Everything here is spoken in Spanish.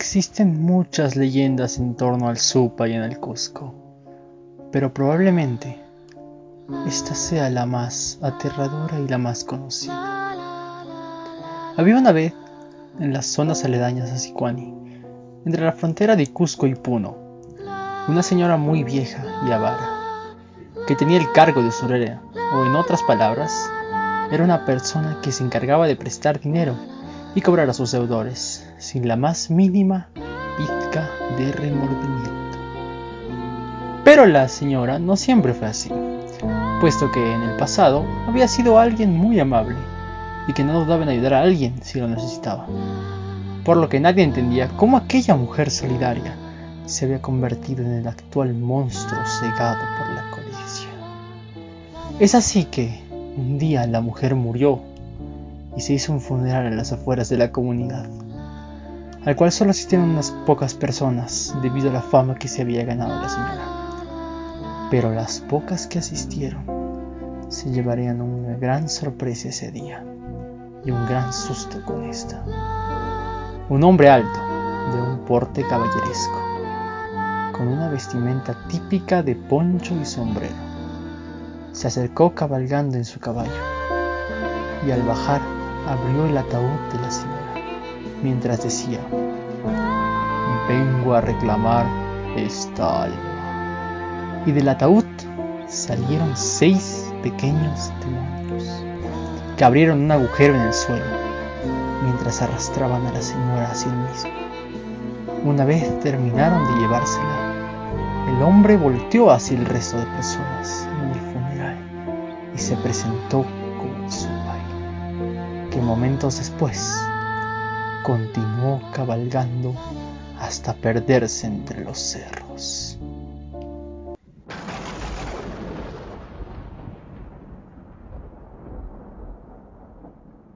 Existen muchas leyendas en torno al Supa y en el Cusco, pero probablemente esta sea la más aterradora y la más conocida. Había una vez, en las zonas aledañas a Sicuani, entre la frontera de Cusco y Puno, una señora muy vieja y avara, que tenía el cargo de usurera, o en otras palabras, era una persona que se encargaba de prestar dinero y cobrar a sus deudores sin la más mínima pizca de remordimiento. Pero la señora no siempre fue así, puesto que en el pasado había sido alguien muy amable y que no dudaba en ayudar a alguien si lo necesitaba. Por lo que nadie entendía cómo aquella mujer solidaria se había convertido en el actual monstruo cegado por la codicia. Es así que un día la mujer murió y se hizo un funeral a las afueras de la comunidad, al cual solo asistieron unas pocas personas debido a la fama que se había ganado la señora. Pero las pocas que asistieron se llevarían una gran sorpresa ese día y un gran susto con esta. Un hombre alto, de un porte caballeresco, con una vestimenta típica de poncho y sombrero, se acercó cabalgando en su caballo y al bajar abrió el ataúd de la señora, mientras decía, vengo a reclamar esta alma. Y del ataúd salieron seis pequeños demonios, que abrieron un agujero en el suelo, mientras arrastraban a la señora hacia el mismo. Una vez terminaron de llevársela, el hombre volteó hacia el resto de personas en el funeral y se presentó que momentos después continuó cabalgando hasta perderse entre los cerros.